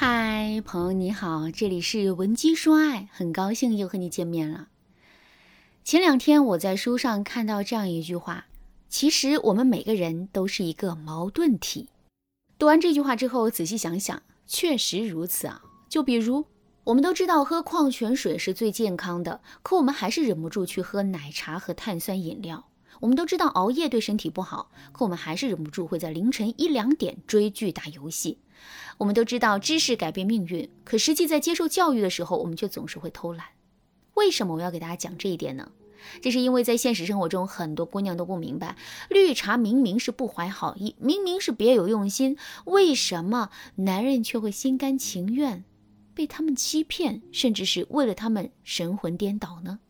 嗨，朋友你好，这里是文姬说爱，很高兴又和你见面了。前两天我在书上看到这样一句话，其实我们每个人都是一个矛盾体。读完这句话之后，仔细想想，确实如此啊。就比如，我们都知道喝矿泉水是最健康的，可我们还是忍不住去喝奶茶和碳酸饮料。我们都知道熬夜对身体不好，可我们还是忍不住会在凌晨一两点追剧打游戏。我们都知道知识改变命运，可实际在接受教育的时候，我们却总是会偷懒。为什么我要给大家讲这一点呢？这是因为在现实生活中，很多姑娘都不明白，绿茶明明是不怀好意，明明是别有用心，为什么男人却会心甘情愿被他们欺骗，甚至是为了他们神魂颠倒呢？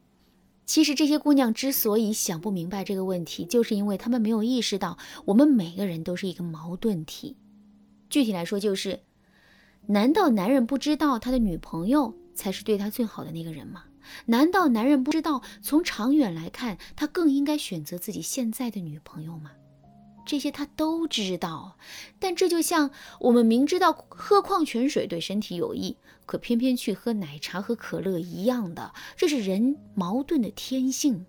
其实这些姑娘之所以想不明白这个问题，就是因为她们没有意识到，我们每个人都是一个矛盾体。具体来说，就是，难道男人不知道他的女朋友才是对他最好的那个人吗？难道男人不知道，从长远来看，他更应该选择自己现在的女朋友吗？这些他都知道，但这就像我们明知道喝矿泉水对身体有益，可偏偏去喝奶茶和可乐一样的，这是人矛盾的天性。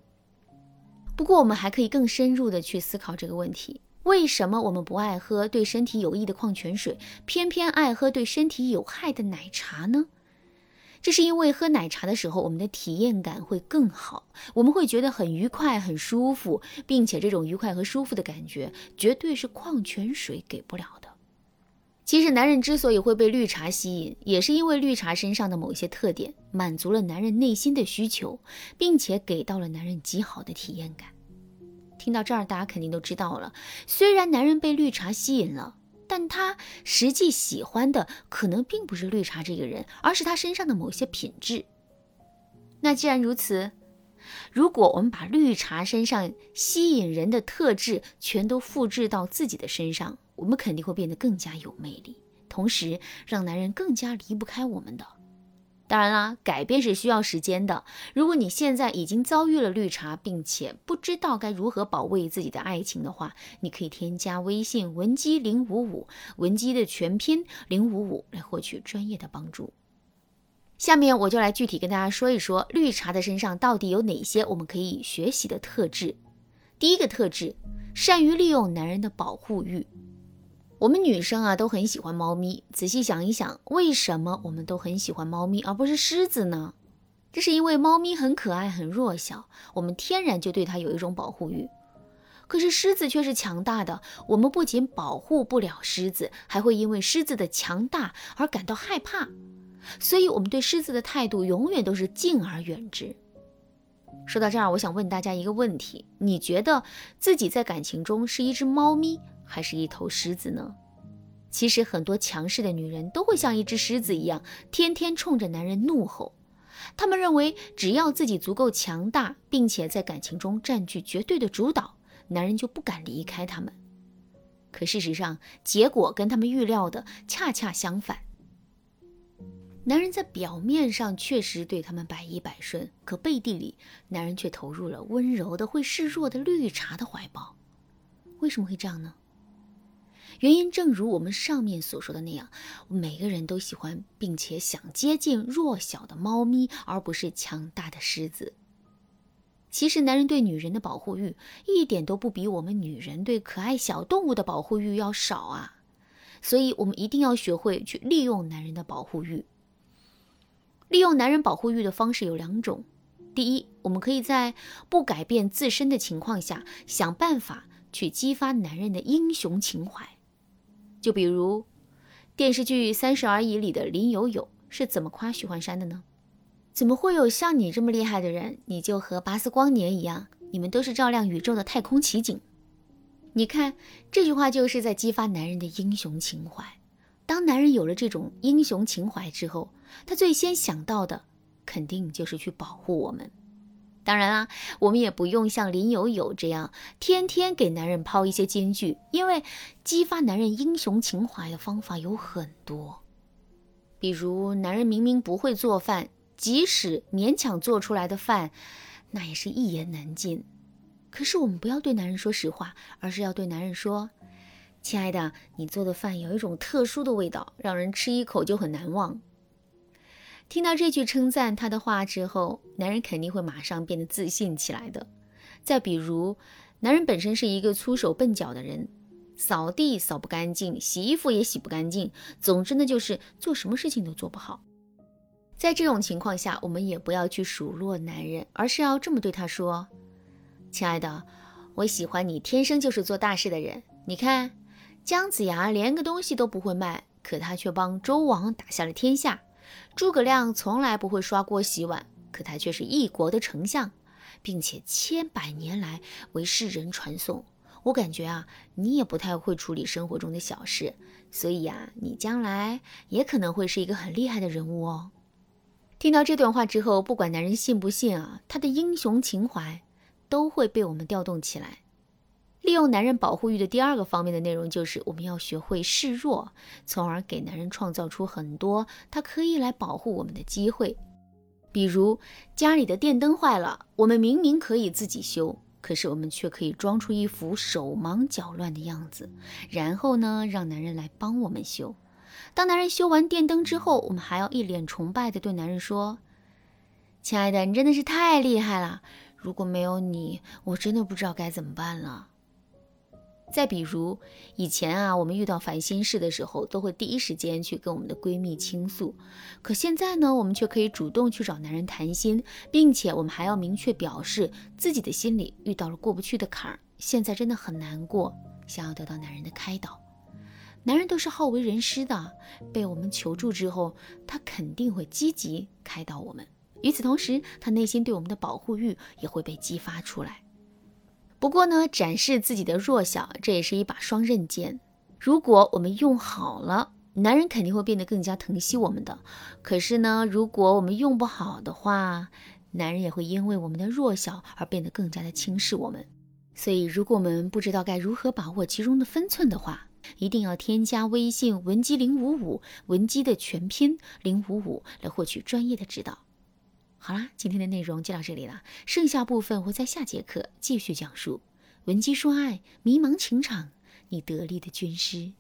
不过，我们还可以更深入的去思考这个问题：为什么我们不爱喝对身体有益的矿泉水，偏偏爱喝对身体有害的奶茶呢？这是因为喝奶茶的时候，我们的体验感会更好，我们会觉得很愉快、很舒服，并且这种愉快和舒服的感觉绝对是矿泉水给不了的。其实，男人之所以会被绿茶吸引，也是因为绿茶身上的某些特点满足了男人内心的需求，并且给到了男人极好的体验感。听到这儿，大家肯定都知道了，虽然男人被绿茶吸引了。但他实际喜欢的可能并不是绿茶这个人，而是他身上的某些品质。那既然如此，如果我们把绿茶身上吸引人的特质全都复制到自己的身上，我们肯定会变得更加有魅力，同时让男人更加离不开我们的。当然啦，改变是需要时间的。如果你现在已经遭遇了绿茶，并且不知道该如何保卫自己的爱情的话，你可以添加微信文姬零五五，文姬的全拼零五五，来获取专业的帮助。下面我就来具体跟大家说一说绿茶的身上到底有哪些我们可以学习的特质。第一个特质，善于利用男人的保护欲。我们女生啊都很喜欢猫咪。仔细想一想，为什么我们都很喜欢猫咪而不是狮子呢？这是因为猫咪很可爱、很弱小，我们天然就对它有一种保护欲。可是狮子却是强大的，我们不仅保护不了狮子，还会因为狮子的强大而感到害怕。所以，我们对狮子的态度永远都是敬而远之。说到这儿，我想问大家一个问题：你觉得自己在感情中是一只猫咪？还是一头狮子呢？其实很多强势的女人都会像一只狮子一样，天天冲着男人怒吼。她们认为，只要自己足够强大，并且在感情中占据绝对的主导，男人就不敢离开她们。可事实上，结果跟他们预料的恰恰相反。男人在表面上确实对他们百依百顺，可背地里，男人却投入了温柔的、会示弱的绿茶的怀抱。为什么会这样呢？原因正如我们上面所说的那样，每个人都喜欢并且想接近弱小的猫咪，而不是强大的狮子。其实，男人对女人的保护欲一点都不比我们女人对可爱小动物的保护欲要少啊！所以，我们一定要学会去利用男人的保护欲。利用男人保护欲的方式有两种：第一，我们可以在不改变自身的情况下，想办法去激发男人的英雄情怀。就比如电视剧《三十而已》里的林有有是怎么夸许幻山的呢？怎么会有像你这么厉害的人？你就和巴斯光年一样，你们都是照亮宇宙的太空奇景。你看这句话就是在激发男人的英雄情怀。当男人有了这种英雄情怀之后，他最先想到的肯定就是去保护我们。当然啦，我们也不用像林有有这样天天给男人抛一些金句，因为激发男人英雄情怀的方法有很多。比如，男人明明不会做饭，即使勉强做出来的饭，那也是一言难尽。可是，我们不要对男人说实话，而是要对男人说：“亲爱的，你做的饭有一种特殊的味道，让人吃一口就很难忘。听到这句称赞他的话之后，男人肯定会马上变得自信起来的。再比如，男人本身是一个粗手笨脚的人，扫地扫不干净，洗衣服也洗不干净，总之呢，就是做什么事情都做不好。在这种情况下，我们也不要去数落男人，而是要这么对他说：“亲爱的，我喜欢你天生就是做大事的人。你看，姜子牙连个东西都不会卖，可他却帮周王打下了天下；诸葛亮从来不会刷锅洗碗，可他却是一国的丞相。”并且千百年来为世人传颂。我感觉啊，你也不太会处理生活中的小事，所以呀，你将来也可能会是一个很厉害的人物哦。听到这段话之后，不管男人信不信啊，他的英雄情怀都会被我们调动起来。利用男人保护欲的第二个方面的内容，就是我们要学会示弱，从而给男人创造出很多他可以来保护我们的机会。比如家里的电灯坏了，我们明明可以自己修，可是我们却可以装出一副手忙脚乱的样子，然后呢，让男人来帮我们修。当男人修完电灯之后，我们还要一脸崇拜地对男人说：“亲爱的，你真的是太厉害了！如果没有你，我真的不知道该怎么办了。”再比如，以前啊，我们遇到烦心事的时候，都会第一时间去跟我们的闺蜜倾诉。可现在呢，我们却可以主动去找男人谈心，并且我们还要明确表示自己的心里遇到了过不去的坎儿，现在真的很难过，想要得到男人的开导。男人都是好为人师的，被我们求助之后，他肯定会积极开导我们。与此同时，他内心对我们的保护欲也会被激发出来。不过呢，展示自己的弱小，这也是一把双刃剑。如果我们用好了，男人肯定会变得更加疼惜我们的。可是呢，如果我们用不好的话，男人也会因为我们的弱小而变得更加的轻视我们。所以，如果我们不知道该如何把握其中的分寸的话，一定要添加微信文姬零五五，文姬的全拼零五五，来获取专业的指导。好啦，今天的内容就到这里了，剩下部分我在下节课继续讲述。闻鸡说爱，迷茫情场，你得力的军师。